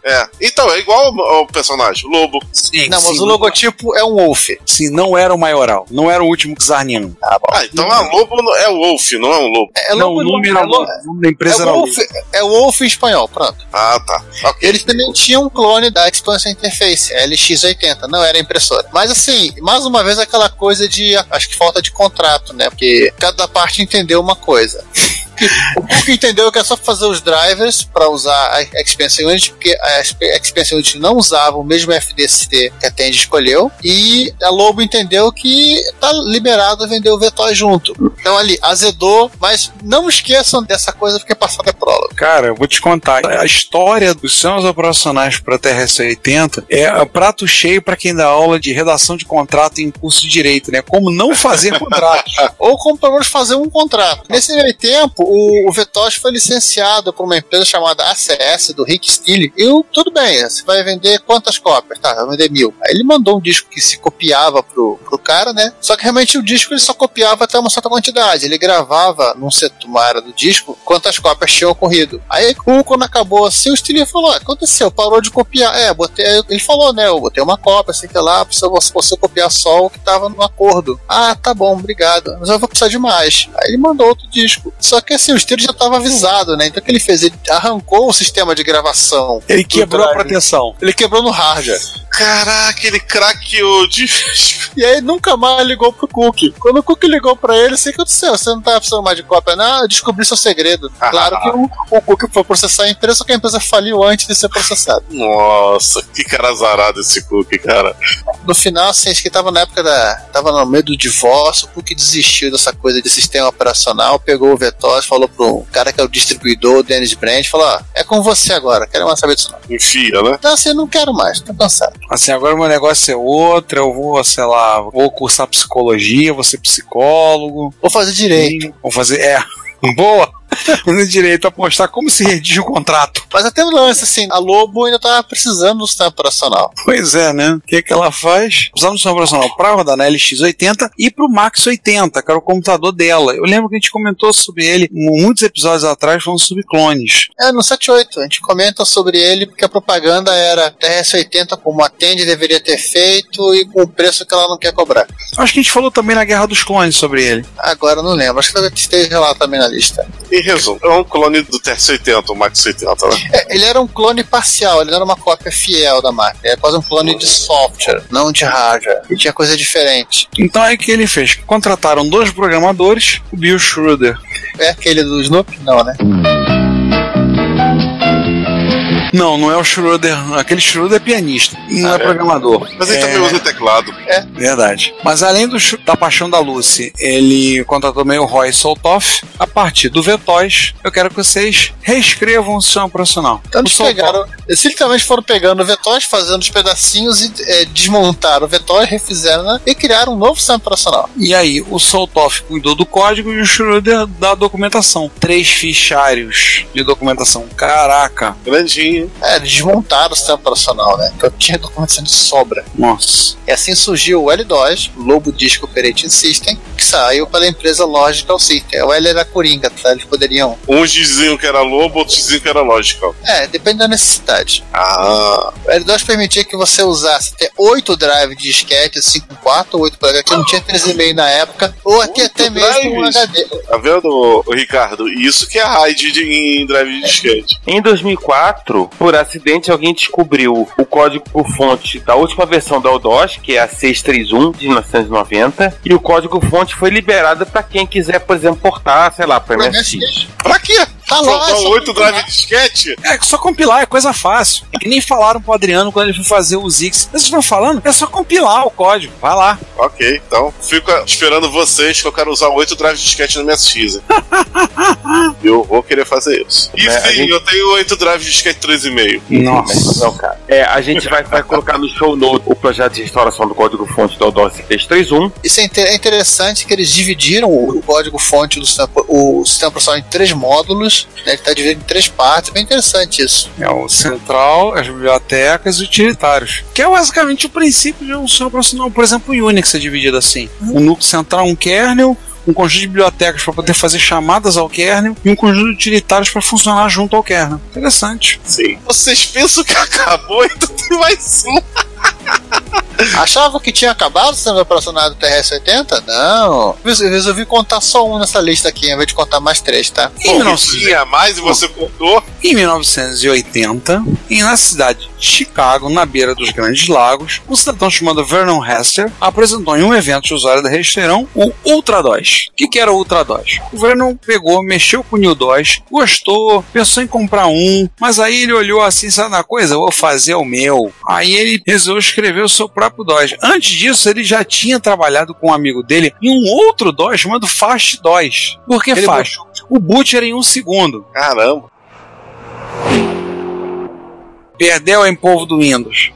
Então, é igual ao, ao personagem, Lobo. Sim, Não, mas sim, o logotipo é um Wolf. Sim, não era o maioral. Não era o último Czarniano. Tá bom. Ah, então a Lobo é o Wolf, não é um Lobo. É não, Lobo, o nome é era Lobo. Lobo. O nome da É empresa era Wolf, Lobo. é Wolf em espanhol, pronto. Ah, tá. Ok. Eles também tinham um clone da Expansion Interface, LX80, não era impressora. Mas assim, mais uma vez aquela coisa de, acho que falta de contrato, né? Porque cada parte entendeu uma coisa. O Cook entendeu que é só fazer os drivers para usar a Expansion Unit, porque a Expansion Unit não usava o mesmo FDC que a Tend escolheu, e a Lobo entendeu que tá liberado a vender o VTOL junto. Então ali, azedou, mas não esqueçam dessa coisa porque passada é prólogo. Cara, eu vou te contar. A história dos sistemas operacionais para TRS-80 é prato cheio para quem dá aula de redação de contrato em curso de direito, né? Como não fazer contrato. Ou como pelo menos fazer um contrato. Nesse meio tempo, o, o VTOS foi licenciado por uma empresa chamada ACS, do Rick Steele. E o- tudo bem, você vai vender quantas cópias? Tá, vai vender mil. Aí ele mandou um disco que se copiava pro, pro cara, né? Só que realmente o disco ele só copiava até uma certa quantidade. Ele gravava num setor, do disco quantas cópias tinham ocorrido. Aí quando acabou assim, o Steele falou: "Ah, aconteceu, parou de copiar. É, botei. Ele falou, né? Eu botei uma cópia, assim que lá, precisa você copiar só o que tava no acordo. Ah, tá bom, obrigado. Mas eu vou precisar de mais. Aí ele mandou outro disco. Só que assim, o Steele já tava avisado, né? Então o que ele fez? Ele arrancou o sistema de gravação. Ele quebrou a proteção. Ele quebrou no hardware. Caraca, ele craqueou de. E aí nunca mais ligou pro Cook. Quando o Cook ligou pra ele, assim, o que aconteceu? Você não tá precisando mais de cópia, não? Eu descobri seu segredo. Claro que o, o Cook foi processar a empresa, só que a empresa faliu antes de ser processada. Nossa, que cara azarado esse Cook, cara. No final, assim, acho que tava na época da. tava no meio do divórcio, o Cook desistiu dessa coisa de sistema operacional, pegou o VTOS, falou pro cara que é o distribuidor, o Dennis Brand, falou: ó, é com você agora, quero mais saber disso não. Enfia, né? Então assim, não quero mais, tô cansado. Assim, agora o meu negócio é outro, eu vou, sei lá, vou cursar psicologia, vou ser psicólogo. Vou fazer direito. Vou fazer. É. Boa! No direito a mostrar como se redige um contrato. Mas até no lance, assim, a Lobo ainda tava precisando do sistema operacional. Pois é, né? O que, que ela faz? Usando o sistema operacional para rodar na LX80 e pro Max 80, que era o computador dela. Eu lembro que a gente comentou sobre ele muitos episódios atrás, falando sobre clones. É, no 78, a gente comenta sobre ele porque a propaganda era TRS-80 como a Tende deveria ter feito e com o preço que ela não quer cobrar. Acho que a gente falou também na Guerra dos Clones sobre ele. Agora eu não lembro, acho que deve esteja lá também na lista. Em resumo, é um clone do TRS-80, o Max 80, né? É, ele era um clone parcial, ele não era uma cópia fiel da máquina, ele era quase um clone de software, não de hardware. E tinha coisa diferente. Então aí o que ele fez? Contrataram dois programadores, o Bill Schroeder. É aquele do Snoopy? Não, né? Não, não é o Schroeder. Aquele Schroeder é pianista, não é, programador. Mas ele é... também usa teclado. É. Verdade. Mas além do, da Paixão da Lucy, ele contratou também o Roy Soltoff. A partir do VTOS, eu quero que vocês reescrevam o sistema operacional. Então eles pegaram, eles literalmente foram pegando o VTOS, fazendo os pedacinhos e é, desmontaram o VTOS, refizeram né, e criaram um novo sistema operacional. E aí, o Soltoff cuidou do código e o Schroeder da documentação. Três fichários de documentação. Caraca. Grandinho. É, eles desmontaram o sistema operacional, né? Então tinha documentação de sobra. Nossa. E assim surgiu o L2, Lobo Disk Operating System, que saiu pela empresa Logical System. O L era Coringa, tá? Eles poderiam. Uns diziam que era lobo, outros diziam que era logical. É, depende da necessidade. Ah, O L2 permitia que você usasse até 8 drives de disquete, 5 4 ou 8 para que não tinha 3,5 na época, ou até, até mesmo um? HD. tá vendo, Ricardo? Isso que é RAID de, em drive de disquete. Em 2004, por acidente, alguém descobriu o código por fonte da última versão da ODOS, que é a 631 de 1990, e o código fonte foi liberado para quem quiser, por exemplo, portar, sei lá, para MSX. Pra quê? Tá lá, oito drive de disquete? É só compilar, é coisa fácil. É que nem falaram pro Adriano quando ele foi fazer o Zix. Vocês estão falando? É só compilar o código. Vai lá. Ok, então fico esperando vocês que eu quero usar oito drives de disquete no MSX. hein? eu vou querer fazer isso. E É, a sim, gente- eu tenho oito drives de disquete 3,5. Mas não, cara. É, a gente vai, vai colocar no show note o projeto de restauração do código fonte da ODOS 631. Isso é, inte- é interessante que eles dividiram o, o código fonte do sistema, o sistema operacional em três módulos, né? ele está dividido em três partes, bem interessante isso. É o central, as bibliotecas e os utilitários. Que é basicamente o princípio de um sistema operacional. Por exemplo, o Unix é dividido assim. Um núcleo central, um kernel, um conjunto de bibliotecas para poder fazer chamadas ao kernel e um conjunto de utilitários para funcionar junto ao kernel. Interessante. Sim. Vocês pensam que acabou, então tem mais um. Achava que tinha acabado o sistema operacional do TRS-80? Não. Eu resolvi contar só um nessa lista aqui, ao invés de contar mais três, tá? Em, Pô, tinha mais e você contou? em 1980, e na cidade de Chicago, na beira dos Grandes Lagos, um cidadão chamado Vernon Hester apresentou em um evento de usuário da rede Teirão o Ultra DOS. O que, que era o Ultra DOS? O Vernon pegou, mexeu com o New DOS, gostou, pensou em comprar um, mas aí ele olhou assim, sabe na coisa? Vou fazer o meu. Aí ele resolveu escrever o seu próprio DOS. Antes disso, ele já tinha trabalhado com um amigo dele em um outro DOS chamado Fast DOS. Por que Ele Fast? O boot era em um segundo. Caramba. Perdeu em povo do Windows.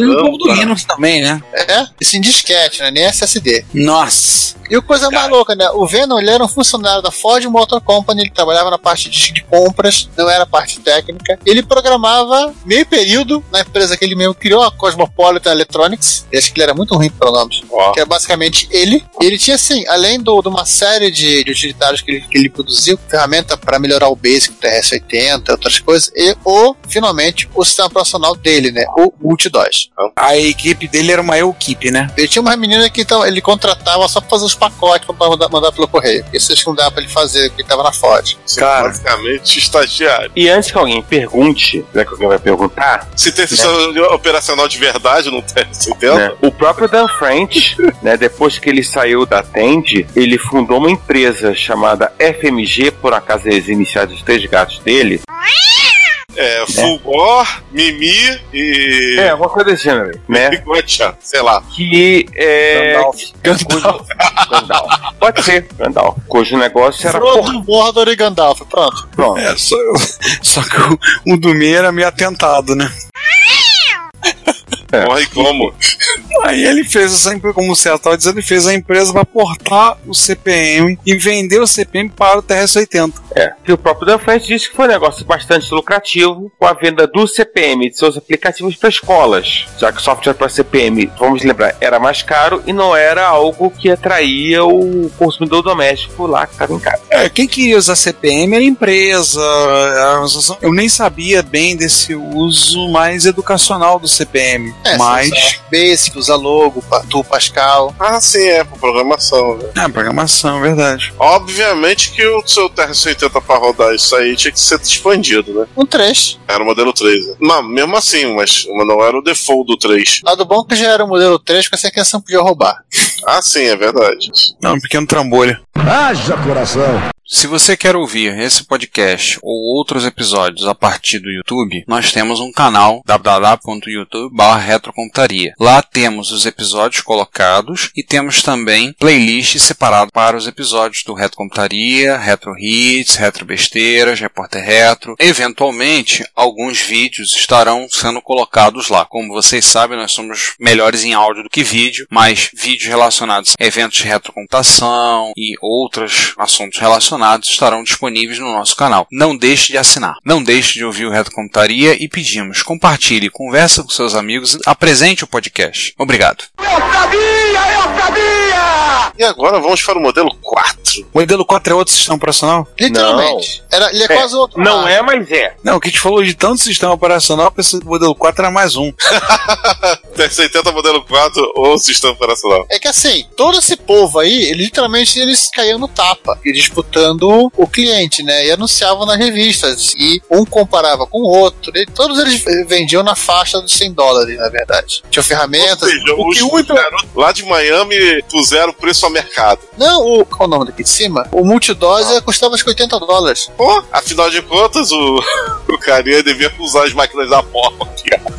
E o povo do Caramba. Linux também, né? É, isso em disquete, né? Nem SSD. Nossa. E o coisa mais louca, né? O Venom ele era um funcionário da Ford Motor Company, ele trabalhava na parte de, compras, não era parte técnica. Ele programava meio período na empresa que ele mesmo criou, a Cosmopolitan Electronics. Eu acho que ele era muito ruim para nomes. Ó. Que é basicamente ele. Ele tinha, assim, além do, de uma série de, de utilitários que ele, que ele produziu, ferramenta para melhorar o Basic, o TRS-80, outras coisas, e o, finalmente, o sistema operacional dele, né? O Multi-DOS. A equipe dele era uma equipe, né? Ele tinha uma menina que então, ele contratava só pra fazer os pacotes pra mandar, mandar pelo correio. Isso acho que não dava pra ele fazer, porque ele tava na Ford. Cara. Basicamente, estagiário. E antes que alguém pergunte, né, que alguém vai perguntar, Se tem sistema operacional de verdade, não tem, você entende? né, o próprio Dan French, né, depois que ele saiu da Tend, ele fundou uma empresa chamada FMG, por acaso eles iniciados os três gatos dele. É, Fulgor, Mimi e. É, alguma coisa desse gênero, né? e Gotcha, sei lá. Que é. Gandalf. Cujo... Gandalf. Pode ser, Gandalf. Cujo negócio era Frodo, Mordor e Gandalf, pronto. Pronto. É, só, só que o, o do meio era meio atentado, né? É. Morre como? Aí ele fez essa empresa, como o César estava dizendo, ele fez a empresa para portar o CPM e vender o CPM para o TRS-80. É. Que o próprio Dan French disse que foi um negócio bastante lucrativo com a venda do CPM e de seus aplicativos para escolas. Já que o software para CPM, vamos lembrar, era mais caro e não era algo que atraía o consumidor doméstico lá que estava em casa. É, quem queria usar CPM era a empresa. Eu nem sabia bem desse uso mais educacional do CPM. É, mas. Basic, usa Logo, Tu Pascal. Ah, sim, é, por programação, né? É, programação, verdade. Obviamente que o seu TRS-80 pra rodar isso aí tinha que ser expandido, né? Um 3. Era o modelo 3. Né? Não, mesmo assim, mas mas não era o default do 3. Lado bom que já era o modelo 3, com essa questão podia roubar. Ah, sim, é verdade. Não, um pequeno trambolho. Haja coração. Se você quer ouvir esse podcast ou outros episódios a partir do YouTube, nós temos um canal www.youtube.retrocomputaria. Lá temos os episódios colocados e temos também playlists separadas para os episódios do Retro Computaria, Retro Hits, Retro Besteiras, Repórter Retro. Eventualmente, alguns vídeos estarão sendo colocados lá. Como vocês sabem, nós somos melhores em áudio do que vídeo, mas vídeos relacionados a eventos de retrocomputação e outros assuntos relacionados estarão disponíveis no nosso canal. Não deixe de assinar. Não deixe de ouvir o Retrocomputaria e pedimos, compartilhe, conversa com seus amigos, apresente o podcast. Obrigado. E agora vamos para o modelo 4. O modelo 4 é outro sistema operacional? Literalmente. Era, ele é, É, quase outro. Não Ah, é, mas é. Não, o que a gente falou de tanto sistema operacional, pensei que o modelo 4 era mais um. TRS-80 modelo 4 ou sistema operacional. É que assim, todo esse povo aí, ele, literalmente eles caíam no tapa, e disputando o cliente, né? E anunciavam nas revistas. E um comparava com o outro. E todos eles vendiam na faixa dos 100 dólares, na verdade. Tinham ferramentas. Ou seja, o os que um lá de Miami puseram o preço ao mercado. Não, o. Qual o nome daqui de cima? O multidose custava acho que 80 dólares. Pô, afinal de contas, o, o carinha devia usar as máquinas da ó.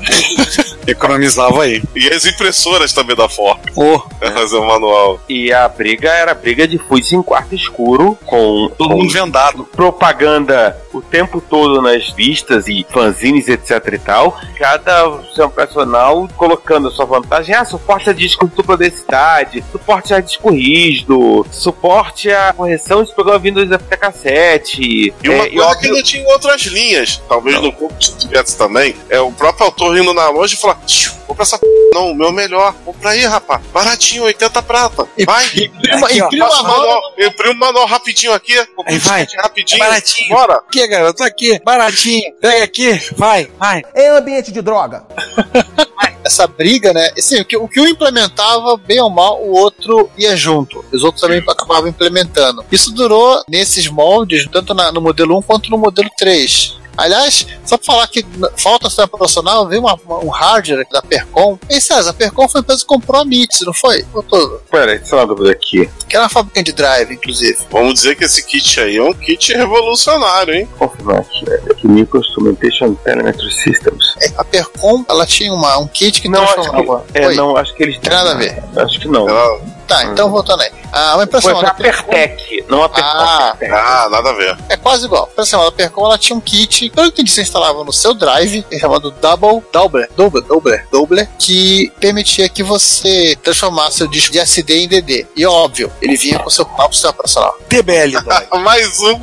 Economizava E as impressoras também da Ford. Oh, Pra o manual. E a briga era briga de fuzis em quarto escuro, com, todo com mundo vendado. propaganda o tempo todo nas vistas e fanzines, etc e tal. Cada sistema operacional colocando a sua vantagem. Ah, suporte a disco dupla densidade, suporte a disco rígido, suporte a correção de programa Windows da fita cassete. E uma É, coisa óbvio- que não tinha em outras linhas, talvez no corpo tivesse também, é o próprio autor indo na loja e falar: "Tchiu, compra essa p... não, o meu melhor, compra aí, rapaz, baratinho, 80 prata. Vai, Imprima, imprima o mão. manual, imprime o manual rapidinho aqui, Aí vai. rapidinho, É baratinho. bora. Aqui, garoto, aqui, baratinho. Pega aqui, vai, vai. Em ambiente de droga. essa briga, né? Assim, o, que, o que um implementava, bem ou mal, o outro ia junto. Os outros também acabavam implementando. Isso durou nesses moldes, tanto na- no modelo 1 quanto no modelo 3. Aliás, só pra falar que falta sistema profissional, veio uma- uma- um hardware da Percom. Ei, César, a Percom foi a empresa que comprou a MITS, não foi? Botou- Pera aí, uma dúvida aqui. Que era uma fabricante de drive, inclusive. Vamos dizer que esse kit aí é um kit revolucionário, hein? Confirmar aqui, é que Micro Instrumentation Telemetry Systems. É, A Percom, ela tinha uma, um kit que Não, acho transformava. que, é, não, acho que eles Tem nada a ver. Acho que não. Ela- Tá, então voltando aí. Ah, uma impressão. Foi a Pertec, não a Percom. Ah. Ah, nada a ver. É quase igual. Por exemplo, a Percom ela tinha um kit, pelo que eu entendi, você instalava no seu drive, chamado Double, Double, Double, Double, Double, que permitia que você transformasse o disco de SD em DD. E óbvio, ele vinha com seu próprio sistema operacional. TBL dói. Mais um.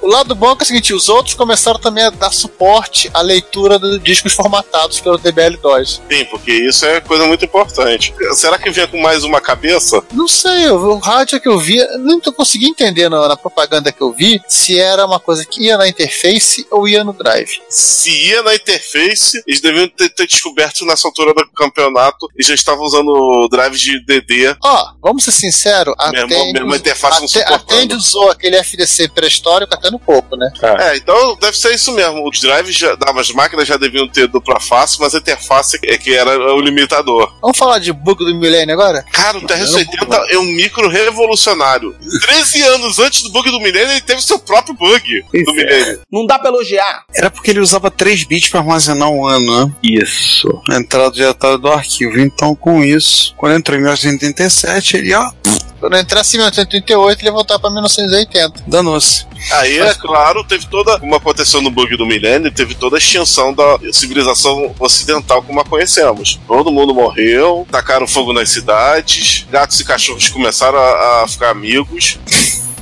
O lado bom é, que é o seguinte, os outros começaram também a dar suporte à leitura dos discos formatados pelo DBL2. Sim, porque isso é coisa muito importante. Será que vinha com mais uma cabeça? Não sei, eu- o rádio que eu vi, eu não consegui entender na, na propaganda que eu vi se era uma coisa que ia na interface ou ia no drive. Se ia na interface, eles deviam ter, ter descoberto nessa altura do campeonato e já estavam usando o drive de DD. Ó, vamos ser sinceros, a Mesmo- interface não a Te- a suportando. Tend usou aquele FDC pré-histórico até no pouco, né? É, então deve ser isso mesmo. Os drives já, das máquinas já deviam ter dupla face, mas a interface é que era o limitador. Vamos falar de bug do milênio agora? Cara, o TR-80 é um micro revolucionário. 13 anos antes do bug do milênio, ele teve seu próprio bug do milênio. Não dá pra elogiar. Era porque ele usava 3 bits para armazenar um ano, né? Isso. Entrada diretória do arquivo. Então, com isso, quando entrou em 1987, ele, ó, Quando entrasse em 1938, ele ia voltar pra 1980. danou-se. Aí, é claro, teve toda, como aconteceu no bug do milênio, teve toda a extinção da civilização ocidental como a conhecemos. Todo mundo morreu, tacaram fogo nas cidades, gatos e cachorros começaram a, a ficar amigos.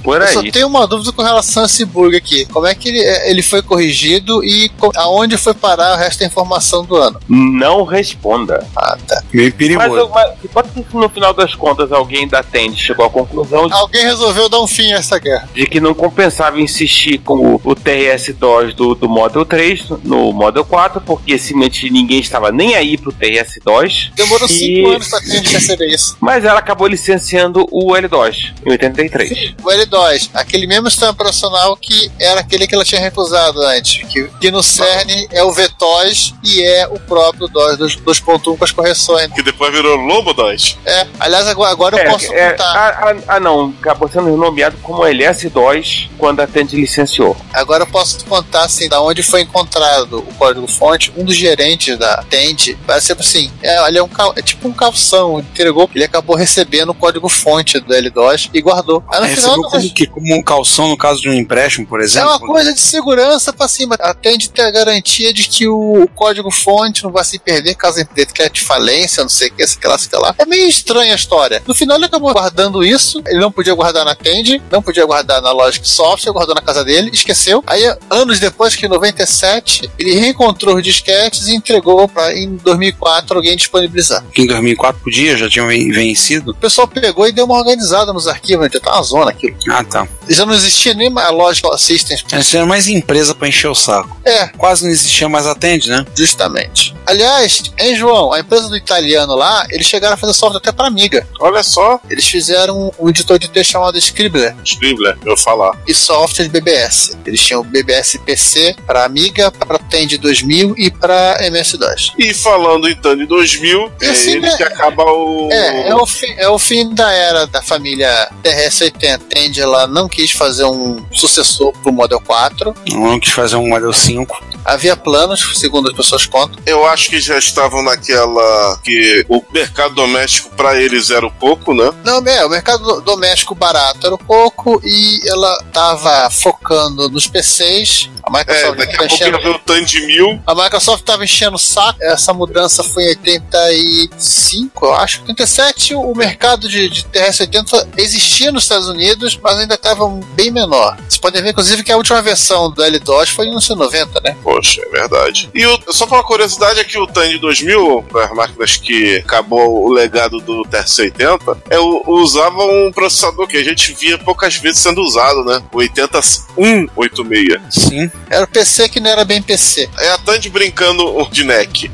Por Eu só aí. tenho uma dúvida com relação a esse bug aqui. Como é que ele, é, ele foi corrigido e aonde foi parar o resto da informação do ano? Não responda. Ah, tá. Meio Mas, perigoso. eu- mas pode ser que no final das contas alguém da Tend chegou à conclusão de, Alguém resolveu dar um fim a essa guerra. de que não compensava insistir com o, o TRS-DOS do, do Model 3 no Model 4, porque simplesmente ninguém estava nem aí pro TRS-DOS. Demorou E- cinco anos pra Tend perceber isso. Mas ela acabou licenciando o L-DOS em 83. O L2, aquele mesmo sistema operacional que era aquele que ela tinha recusado antes. Que, que no CERN é o VTOS e é o próprio DOS 2- 2.1 com as correções. Que depois virou Lobo 2. É, aliás, agora, agora eu É, posso é, contar. ah, ah, ah, não, acabou sendo renomeado como LS-DOS quando a Tend licenciou. Agora eu posso contar assim, da onde foi encontrado o código-fonte. Um dos gerentes da Tend, vai ser assim, é, ele é, um, é tipo um calção, entregou, ele acabou recebendo o código-fonte do L2 e guardou. Aí no É, final que, como um calção no caso de um empréstimo, por É exemplo. uma coisa de segurança pra cima. Atende ter a garantia de que o código-fonte não vai se perder caso decrete falência, não sei o que, sei que lá, sei que lá. É meio estranha a história. No final ele acabou guardando isso. Ele não podia guardar na Tend, não podia guardar na Logic Software, guardou na casa dele, esqueceu. Aí, anos depois, que em 97, ele reencontrou os disquetes e entregou pra em 2004 alguém disponibilizar. Que em 2004 podia, já tinha ven- vencido. O pessoal pegou e deu uma organizada nos arquivos, já tá uma zona aquilo. Ah, tá. Já não existia nem a Logic Systems. Essa era mais empresa pra encher o saco. É, Quase não existia mais atende, né? Justamente. Aliás, hein, João, a empresa do italiano lá, eles chegaram a fazer software até para Amiga. Olha só, Eles fizeram um editor de texto chamado Scribbler Scribbler, eu falar. e software de BBS. Eles tinham o BBS PC para Amiga, para Tend 2000 e para MS-DOS. E falando em Tand 2000, E é assim, ele né? que acaba o. É, é o, fim, é o fim da era da família TRS-80. Tend ela não quis fazer um sucessor pro Model 4. Não quis fazer um Model 5. Havia planos, segundo as pessoas contam. Eu acho que já estavam naquela que o mercado doméstico pra eles era o pouco, né? Não, é, o mercado do- doméstico barato era um pouco e ela tava focando nos PCs. A É, Microsoft daqui a pouco enchendo. ver o Tand 1000. A Microsoft estava enchendo o saco. Essa mudança foi em 85, eu acho. 87, o mercado de, de TRS-80 existia nos Estados Unidos, mas ainda estava bem menor. Vocês podem ver, inclusive, que a última versão do L2 foi em 1990, né? Poxa, é verdade. E o, só pra uma curiosidade é que o Tand 2000, as máquinas que acabou o legado do TRS-80, é, usava um processador que a gente via poucas vezes sendo usado, né? O 80186. Sim. Era PC que não era bem PC. É a Tandy brincando de NEC.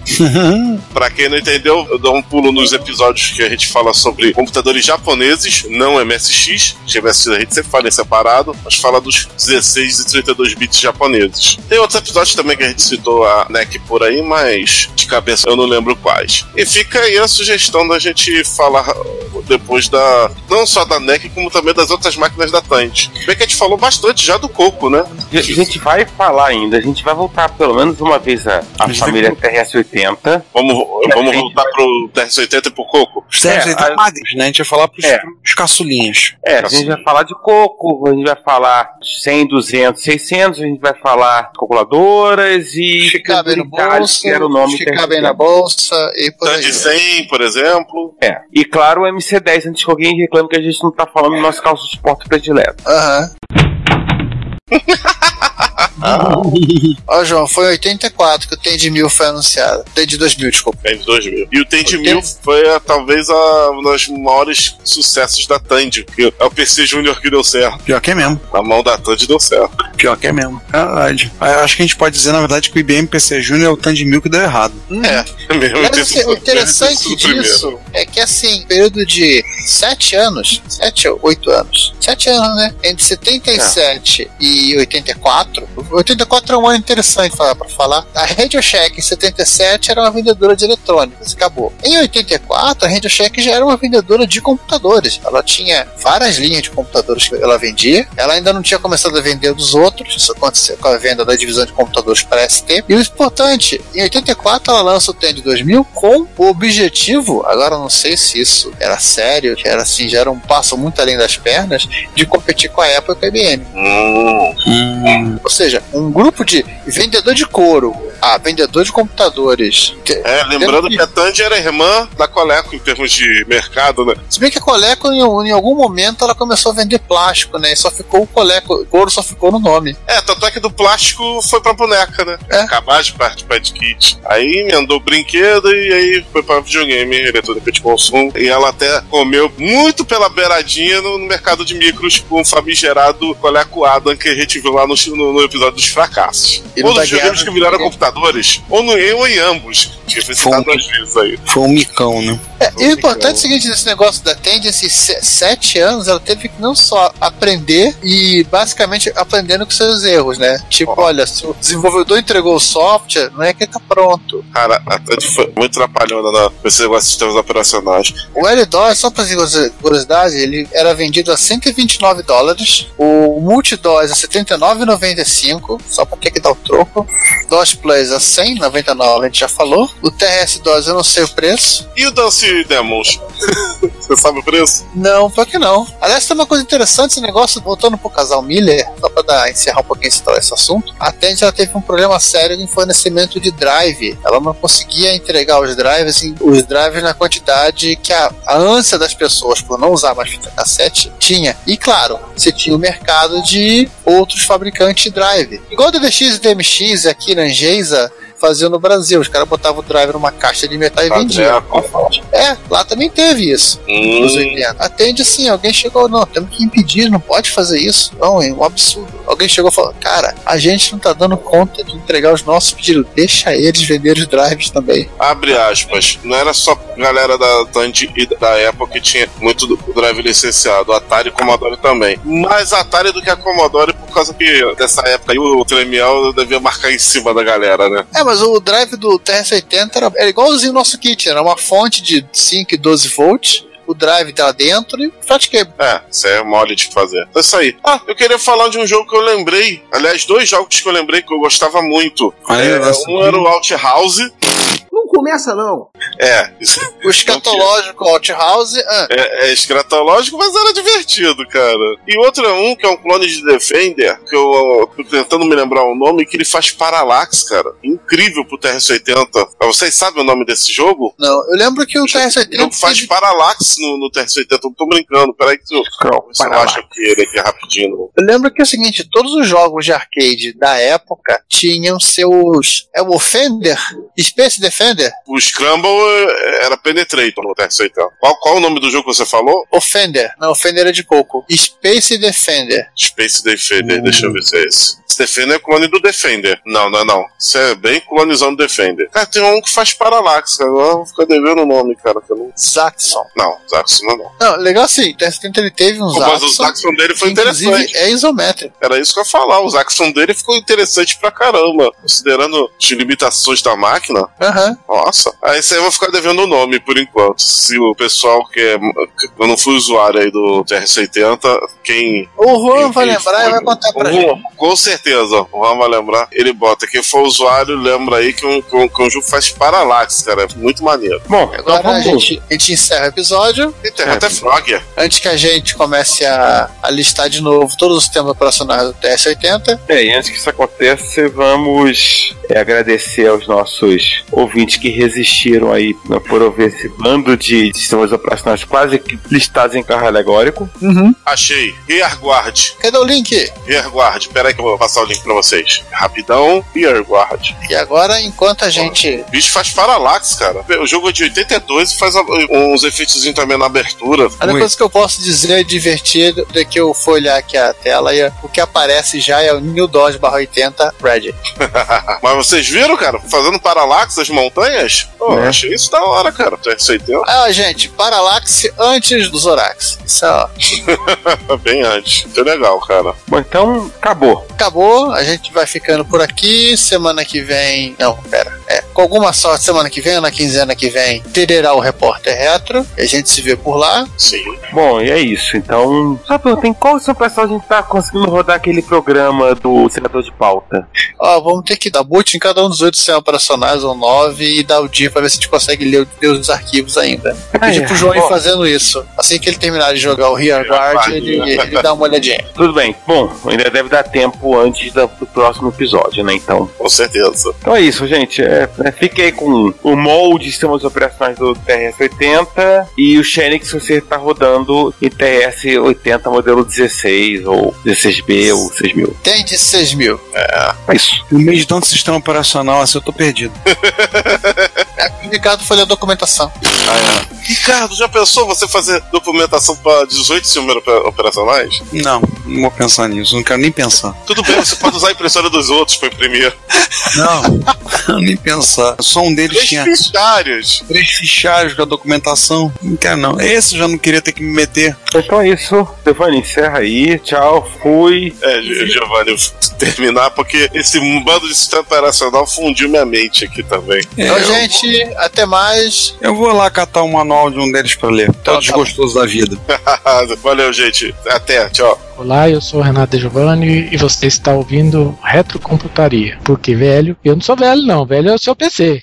pra quem não entendeu, eu dou um pulo nos episódios que a gente fala sobre computadores japoneses, não MSX. Que MSX a gente sempre fala em separado, mas fala dos 16 e 32 bits japoneses. Tem outros episódios também que a gente citou a NEC por aí, mas de cabeça eu não lembro quais. E fica aí a sugestão da gente falar depois da. não só da NEC, como também das outras máquinas da Tandy. Bem que a gente falou bastante já do Coco, né? A gente vai falar ainda, a gente vai voltar pelo menos uma vez a, a família TRS-80. Vamos, vamos voltar pro TRS-80 e pro Coco? Os TRS É, é, a- né? A gente vai falar pros, É. pros caçulinhas. É, a gente vai falar de coco, a gente vai falar 100, 200, 600, a gente vai falar de calculadoras e bem no bolso, que era o nome bem na bolsa e por aí. Tandy 100, por exemplo. É. E claro, o MC10, antes que alguém reclame que a gente não tá falando do nosso calço de porta predileto. Aham. Ó, João, foi em 84 que o Tem de Mil foi anunciado. Tem de 2000, desculpa. Tandy 2000. E o Tandy Ok. 1000 foi a, talvez a, um dos maiores sucessos da Tandy, que é o PC Júnior que deu certo. Pior que é mesmo. Na mão da Tandy deu certo. Pior que é mesmo. Verdade. Ah, Acho que a gente pode dizer, na verdade, que o IBM PC Júnior é o Tandy Mil que deu errado. É, mesmo. Mas, assim, o interessante disso é que, assim, período de 7 anos, 7 ou 8 anos, 7 anos, né? Entre 77 e 84, 84 é um ano interessante para falar. A Radio Shack em 77 era uma vendedora de eletrônicos, acabou. Em 84, a Radio Shack já era uma vendedora de computadores. Ela tinha várias linhas de computadores que ela vendia. Ela ainda não tinha começado a vender dos outros. Isso aconteceu com a venda da divisão de computadores para a ST. E o importante, em 84 ela lança o TED 2000 com o objetivo, agora eu não sei se isso era sério, que era assim, já era um passo muito além das pernas, de competir com a Apple e com a IBM. Hum, Ou seja, um grupo de vendedor de couro a vendedor de computadores. Que- é, lembrando que a Tandy era irmã da Coleco em termos de mercado, né? Se bem que a Coleco, em, em algum momento, ela começou a vender plástico, né? E só ficou o Coleco, o couro só ficou no nome. É, tanto é que do plástico foi pra boneca, né? É. Acabar de parte Pad Kit. Aí emendou o brinquedo e aí foi pra videogame, eletrônica de consumo. E ela até comeu muito pela beiradinha no, no mercado de micros com o famigerado Coleco Adam que a gente viu lá no, no- no episódio dos fracassos. E ou no da nos videogames guerra, que viraram ninguém- computadores, ou, no, ou em ambos. Que foi citado um- às vezes aí. Foi um micão, né? É, e o importante é o seguinte, nesse negócio da se- sete anos, ela teve que não só aprender e basicamente aprendendo com seus erros, né? Tipo, olha, se o desenvolvedor entregou o software, não é que ele tá pronto. Cara, a Tandy foi muito trapalhona na- nesse negócio de sistemas operacionais. O L-DOS, só pra curiosidade, ele era vendido a 129 dólares, o Multi-DOS a 79,95, só pra ter que dar o troco, DOS Plus a 100,99, a gente já falou, o TRS-DOS eu não sei o preço, E o Dance Demons? Você sabe o preço? Não, pior que não. Aliás, tem uma coisa interessante esse negócio, voltando pro casal Miller, só pra dar, encerrar um pouquinho esse, assunto. A Tandy ela teve um problema sério em fornecimento de drive. Ela não conseguia entregar os drives, os drives na quantidade que a, a ânsia das pessoas por não usar mais fita cassete tinha. E claro, você tinha o mercado de outros fabricantes de drive. Igual o DVX e DMX aqui na Angesa faziam no Brasil. Os caras botavam o drive numa caixa de metal e Tá vendiam. É, lá também teve isso Hum, 80. Atende assim, alguém chegou, não, temos que impedir, não pode fazer isso. Não, é um absurdo. Alguém chegou e falou, cara, a gente não tá dando conta de entregar os nossos pedidos, deixa eles vender os drives também. abre aspas. Não era só galera da Tandy e da Apple que tinha muito drive licenciado. Atari e Commodore também. Mais Atari do que a Commodore por causa que dessa época aí o Tremiel devia marcar em cima da galera, né? É, mas o drive do TRS-80 era, era igualzinho o nosso kit, era uma fonte de 5 e 12 volts, o drive tá dentro e cable. É, isso é mole de fazer. Então é isso aí. Ah, eu queria falar de um jogo que eu lembrei. Aliás, dois jogos que eu lembrei que eu gostava muito. Aí, É, um era o Outhouse. Não começa, não. É, isso O escatológico Outhouse, ah, é, é escratológico, mas era divertido, cara. E outro é um que é um clone de Defender, que eu, eu tô tentando me lembrar o nome, que ele faz Parallax, cara. Incrível pro TRS-80. Vocês sabem o nome desse jogo? não, eu lembro que o O jogo TRS-80 faz teve- Parallax no, no TRS-80. Eu tô brincando, peraí que eu, você não acha que ele aqui rapidinho. Eu lembro que é o seguinte, todos os jogos de arcade da época tinham seus. É o Offender? Space Defender? Offender. O Scramble eh, era Penetrator no TR-80. Qual, qual o nome do jogo que você falou? Offender. Não, Offender é de coco. Space Defender. Space Defender, deixa eu ver se é esse. Esse Defender é clone do Defender. Não, não é não. Isso é bem clonizando Defender. Cara, tem um que faz Parallax, cara. Agora eu vou ficar devendo o nome, cara. Que não... Zaxxon. Não, Zaxxon não é não. Não, legal assim, o TR-70 ele teve um Pô, Mas o Zaxxon. Zaxxon dele foi que, inclusive, interessante. é isométrico. Era isso que eu ia falar. O Zaxxon dele ficou interessante pra caramba. Considerando as limitações da máquina. Aham. Nossa. Aí aí eu vou ficar devendo o nome por enquanto. Se o pessoal que é. Eu não fui usuário aí do TR-70, quem. O Juan quem vai lembrar e vai contar pra o gente. Juan, Com certeza, o Juan vai lembrar. Ele bota. Quem for usuário, lembra aí que um, que um, que um jogo faz Parallax, cara. É muito maneiro. Bom, então Agora a vamos. gente, a gente encerra o episódio. E tem até Frog. Antes que a gente comece a, a listar de novo todos os temas operacionais do TS-80, É, e antes que isso aconteça, vamos é, agradecer aos nossos ouvintes que resistiram aí né, por ouvir esse bando de sistemas operacionais quase que listados em carro alegórico. Achei. Rearguard. cadê o link? Rearguard. Pera aí que eu vou passar o link pra vocês. Rapidão. Rearguard. E agora, enquanto a gente. O bicho faz Parallax, cara. O jogo é de 82 e faz uns efeitos também na abertura. A única coisa que eu posso dizer divertido é que eu for olhar aqui a tela e o que aparece já é o New Dodge barra 80 Red. Mas vocês viram, cara, fazendo Parallax das montanhas? Pô, É. achei isso da hora, cara. Tu aceitou? Ah, gente, Parallax antes dos Zorax. Isso ó, Bem antes. Muito legal, cara. Bom, então acabou. acabou, a gente vai ficando por aqui. Semana que vem. Não, pera. É, com alguma sorte, semana que vem, ou na quinzena que vem, terá o repórter retro. E a gente se vê por lá. Sim. Bom, e é isso. Então, só pergunta, em qual seu pessoal a gente tá conseguindo rodar aquele programa do senador de pauta? Ó, vamos ter que dar boot em cada um dos oito sistemas operacionais ou nove e dar o dia pra ver se a gente consegue ler, ler os arquivos ainda. Eu pedi Ah, é. pro João ir fazendo isso. Assim que ele terminar de jogar o Rear Guard, ele, ele dá uma olhadinha. Tudo bem. Bom, ainda deve dar tempo antes do próximo episódio, né? Então, Com certeza. então é isso, gente. É, é, fiquei com o molde de sistemas operacionais do TRS-80 e o Xenix você tá rodando em TRS-80 modelo 16 ou 16B ou 6000. Tem de 6 mil. É isso. No meio de tanto sistema operacional assim, eu tô perdido. O Ricardo foi ler a documentação. Ricardo, já pensou você fazer documentação pra 18 sistemas opera- operacionais? Não, não vou pensar nisso, não quero nem pensar. Tudo bem, você pode usar a impressora dos outros pra imprimir. Não, nem pensar. Só um deles Três tinha fichários. três fichários com a documentação. Não quero não. Esse eu já não queria ter que me meter. Então é isso. Stefani, encerra aí. Tchau, fui. É, Gi- Giovanni, eu vou terminar porque esse bando de sistema operacional fundiu minha mente aqui também. Então, eu, gente, até mais. eu vou lá catar o manual de um deles pra ler. Tá tá desgostoso da vida. Valeu, gente. Até, tchau. Olá, eu sou o Renato De Giovanni e você está ouvindo Retrocomputaria. Porque velho, eu não sou velho não, velho é o seu PC.